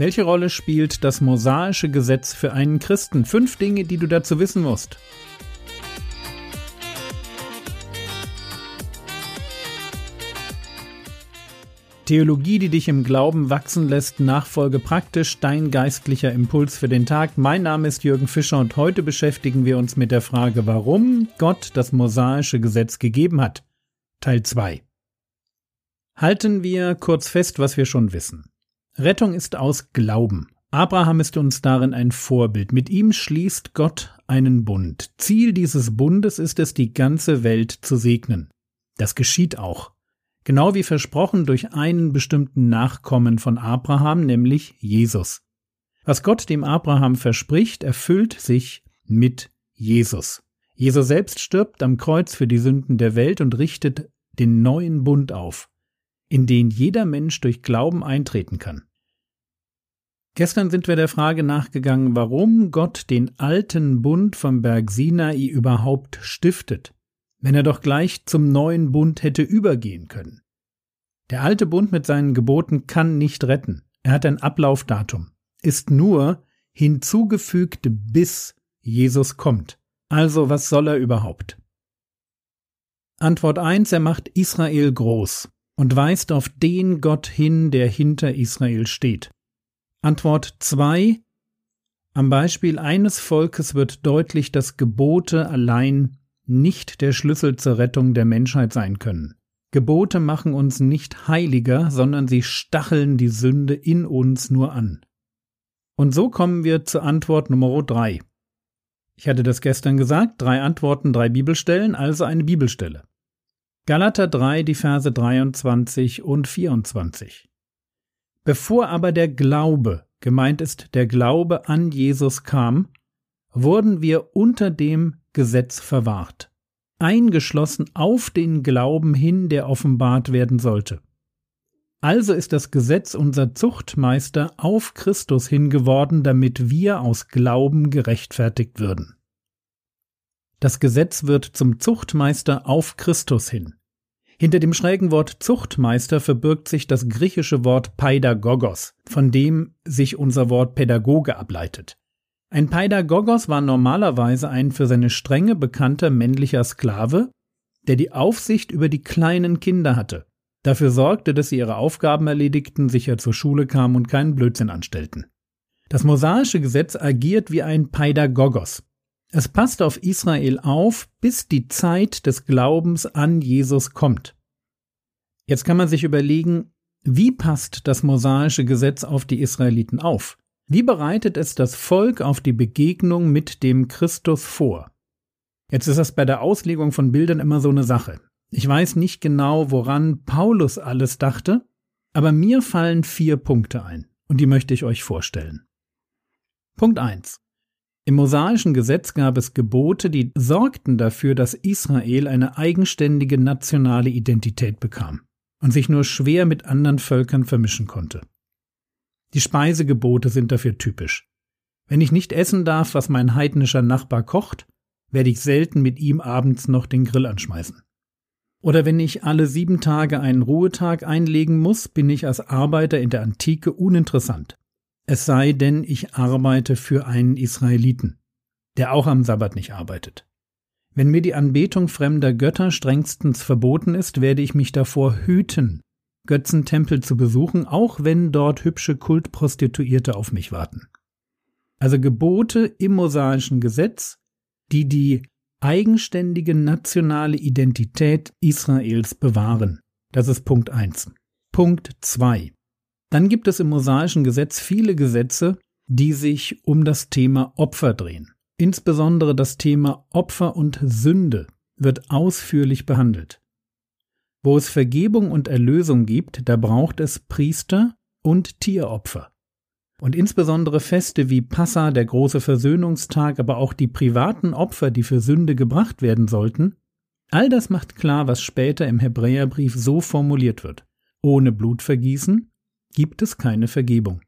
Welche Rolle spielt das mosaische Gesetz für einen Christen? Fünf Dinge, die du dazu wissen musst. Theologie, die dich im Glauben wachsen lässt, Nachfolge praktisch, dein geistlicher Impuls für den Tag. Mein Name ist Jürgen Fischer und heute beschäftigen wir uns mit der Frage, warum Gott das mosaische Gesetz gegeben hat. Teil 2. Halten wir kurz fest, was wir schon wissen. Rettung ist aus Glauben. Abraham ist uns darin ein Vorbild. Mit ihm schließt Gott einen Bund. Ziel dieses Bundes ist es, die ganze Welt zu segnen. Das geschieht auch. Genau wie versprochen durch einen bestimmten Nachkommen von Abraham, nämlich Jesus. Was Gott dem Abraham verspricht, erfüllt sich mit Jesus. Jesus selbst stirbt am Kreuz für die Sünden der Welt und richtet den neuen Bund auf, in den jeder Mensch durch Glauben eintreten kann. Gestern sind wir der Frage nachgegangen, warum Gott den alten Bund vom Berg Sinai überhaupt stiftet wenn er doch gleich zum neuen Bund hätte übergehen können. Der alte Bund mit seinen Geboten kann nicht retten. Er hat ein Ablaufdatum, ist nur hinzugefügt, bis Jesus kommt. Also was soll er überhaupt? Antwort 1, er macht Israel groß und weist auf den Gott hin, der hinter Israel steht. Antwort 2, am Beispiel eines Volkes wird deutlich, dass Gebote allein nicht der Schlüssel zur Rettung der Menschheit sein können. Gebote machen uns nicht heiliger, sondern sie stacheln die Sünde in uns nur an. Und so kommen wir zur Antwort Nummer drei. Ich hatte das gestern gesagt, drei Antworten, drei Bibelstellen, also eine Bibelstelle. Galater 3, die Verse 23 und 24. Bevor aber der Glaube, gemeint ist der Glaube an Jesus kam, wurden wir unter dem Gesetz verwahrt, eingeschlossen auf den Glauben hin, der offenbart werden sollte. Also ist das Gesetz unser Zuchtmeister auf Christus hingeworden, damit wir aus Glauben gerechtfertigt würden. Das Gesetz wird zum Zuchtmeister auf Christus hin. Hinter dem schrägen Wort Zuchtmeister verbirgt sich das griechische Wort Paidagogos, von dem sich unser Wort Pädagoge ableitet. Ein Paidagogos war normalerweise ein für seine Strenge bekannter männlicher Sklave, der die Aufsicht über die kleinen Kinder hatte, dafür sorgte, dass sie ihre Aufgaben erledigten, sicher zur Schule kamen und keinen Blödsinn anstellten. Das mosaische Gesetz agiert wie ein Paidagogos. Es passt auf Israel auf, bis die Zeit des Glaubens an Jesus kommt. Jetzt kann man sich überlegen, wie passt das mosaische Gesetz auf die Israeliten auf? Wie bereitet es das Volk auf die Begegnung mit dem Christus vor? Jetzt ist das bei der Auslegung von Bildern immer so eine Sache. Ich weiß nicht genau, woran Paulus alles dachte, aber mir fallen vier Punkte ein, und die möchte ich euch vorstellen. Punkt 1. Im mosaischen Gesetz gab es Gebote, die sorgten dafür, dass Israel eine eigenständige nationale Identität bekam und sich nur schwer mit anderen Völkern vermischen konnte. Die Speisegebote sind dafür typisch. Wenn ich nicht essen darf, was mein heidnischer Nachbar kocht, werde ich selten mit ihm abends noch den Grill anschmeißen. Oder wenn ich alle sieben Tage einen Ruhetag einlegen muss, bin ich als Arbeiter in der Antike uninteressant. Es sei denn, ich arbeite für einen Israeliten, der auch am Sabbat nicht arbeitet. Wenn mir die Anbetung fremder Götter strengstens verboten ist, werde ich mich davor hüten, Götzentempel zu besuchen, auch wenn dort hübsche Kultprostituierte auf mich warten. Also Gebote im mosaischen Gesetz, die die eigenständige nationale Identität Israels bewahren. Das ist Punkt 1. Punkt 2. Dann gibt es im mosaischen Gesetz viele Gesetze, die sich um das Thema Opfer drehen. Insbesondere das Thema Opfer und Sünde wird ausführlich behandelt. Wo es Vergebung und Erlösung gibt, da braucht es Priester und Tieropfer. Und insbesondere Feste wie Passa, der große Versöhnungstag, aber auch die privaten Opfer, die für Sünde gebracht werden sollten, all das macht klar, was später im Hebräerbrief so formuliert wird. Ohne Blutvergießen gibt es keine Vergebung.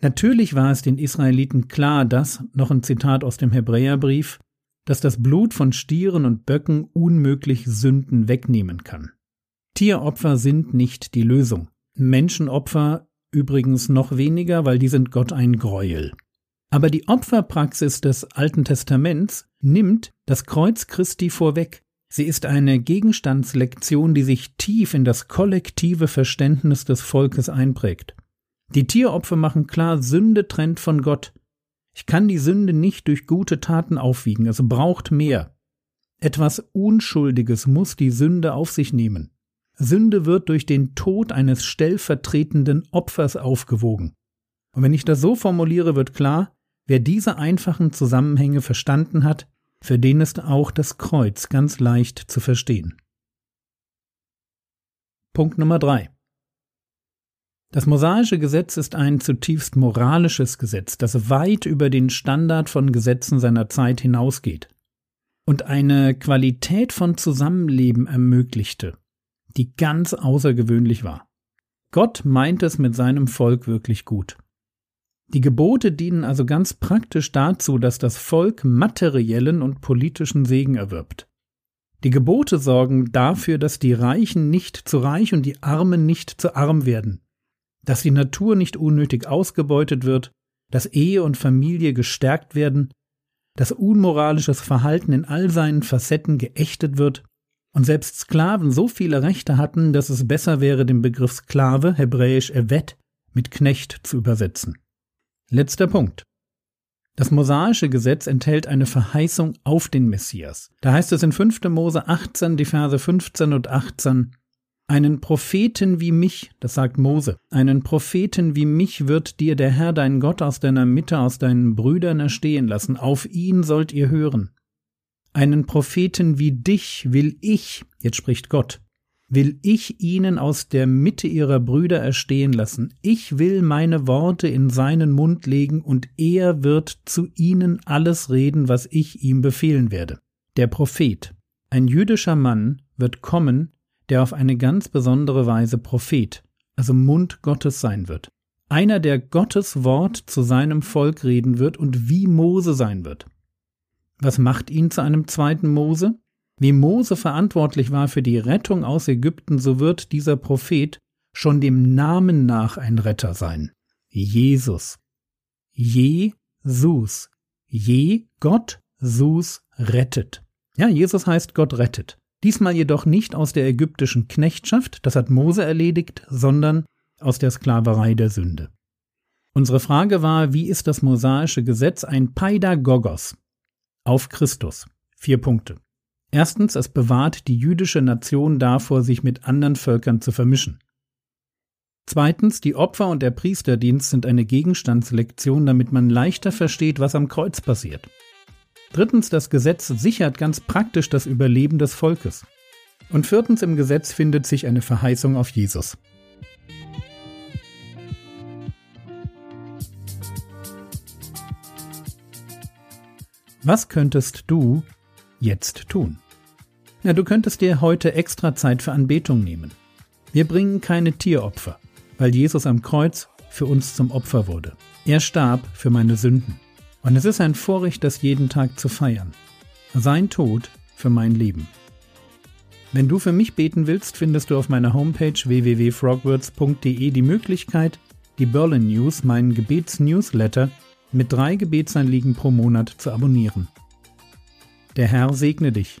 Natürlich war es den Israeliten klar, dass, noch ein Zitat aus dem Hebräerbrief, dass das Blut von Stieren und Böcken unmöglich Sünden wegnehmen kann. Tieropfer sind nicht die Lösung. Menschenopfer übrigens noch weniger, weil die sind Gott ein Greuel. Aber die Opferpraxis des Alten Testaments nimmt das Kreuz Christi vorweg. Sie ist eine Gegenstandslektion, die sich tief in das kollektive Verständnis des Volkes einprägt. Die Tieropfer machen klar, Sünde trennt von Gott. Ich kann die Sünde nicht durch gute Taten aufwiegen, es braucht mehr. Etwas Unschuldiges muss die Sünde auf sich nehmen. Sünde wird durch den Tod eines stellvertretenden Opfers aufgewogen. Und wenn ich das so formuliere, wird klar, wer diese einfachen Zusammenhänge verstanden hat, für den ist auch das Kreuz ganz leicht zu verstehen. Punkt Nummer drei. Das mosaische Gesetz ist ein zutiefst moralisches Gesetz, das weit über den Standard von Gesetzen seiner Zeit hinausgeht und eine Qualität von Zusammenleben ermöglichte, die ganz außergewöhnlich war. Gott meint es mit seinem Volk wirklich gut. Die Gebote dienen also ganz praktisch dazu, dass das Volk materiellen und politischen Segen erwirbt. Die Gebote sorgen dafür, dass die Reichen nicht zu reich und die Armen nicht zu arm werden, dass die Natur nicht unnötig ausgebeutet wird, dass Ehe und Familie gestärkt werden, dass unmoralisches Verhalten in all seinen Facetten geächtet wird und selbst Sklaven so viele Rechte hatten, dass es besser wäre, den Begriff Sklave, hebräisch Evet, mit Knecht zu übersetzen. Letzter Punkt. Das mosaische Gesetz enthält eine Verheißung auf den Messias. Da heißt es in 5. Mose 18, die Verse 15 und 18, einen Propheten wie mich, das sagt Mose, einen Propheten wie mich wird dir der Herr dein Gott aus deiner Mitte, aus deinen Brüdern erstehen lassen, auf ihn sollt ihr hören. Einen Propheten wie dich will ich, jetzt spricht Gott, will ich ihnen aus der Mitte ihrer Brüder erstehen lassen. Ich will meine Worte in seinen Mund legen, und er wird zu ihnen alles reden, was ich ihm befehlen werde. Der Prophet, ein jüdischer Mann, wird kommen, der auf eine ganz besondere Weise Prophet, also Mund Gottes sein wird. Einer, der Gottes Wort zu seinem Volk reden wird und wie Mose sein wird. Was macht ihn zu einem zweiten Mose? Wie Mose verantwortlich war für die Rettung aus Ägypten, so wird dieser Prophet schon dem Namen nach ein Retter sein. Jesus. Jesus. Je Gott Sus rettet. Ja, Jesus heißt Gott rettet. Diesmal jedoch nicht aus der ägyptischen Knechtschaft, das hat Mose erledigt, sondern aus der Sklaverei der Sünde. Unsere Frage war, wie ist das mosaische Gesetz ein Paidagogos auf Christus? Vier Punkte. Erstens, es bewahrt die jüdische Nation davor, sich mit anderen Völkern zu vermischen. Zweitens, die Opfer und der Priesterdienst sind eine Gegenstandslektion, damit man leichter versteht, was am Kreuz passiert. Drittens, das Gesetz sichert ganz praktisch das Überleben des Volkes. Und viertens, im Gesetz findet sich eine Verheißung auf Jesus. Was könntest du jetzt tun? Ja, du könntest dir heute extra Zeit für Anbetung nehmen. Wir bringen keine Tieropfer, weil Jesus am Kreuz für uns zum Opfer wurde. Er starb für meine Sünden. Und es ist ein Vorrecht, das jeden Tag zu feiern. Sein Tod für mein Leben. Wenn du für mich beten willst, findest du auf meiner Homepage www.frogwords.de die Möglichkeit, die Berlin News, meinen Gebetsnewsletter, mit drei Gebetsanliegen pro Monat zu abonnieren. Der Herr segne dich,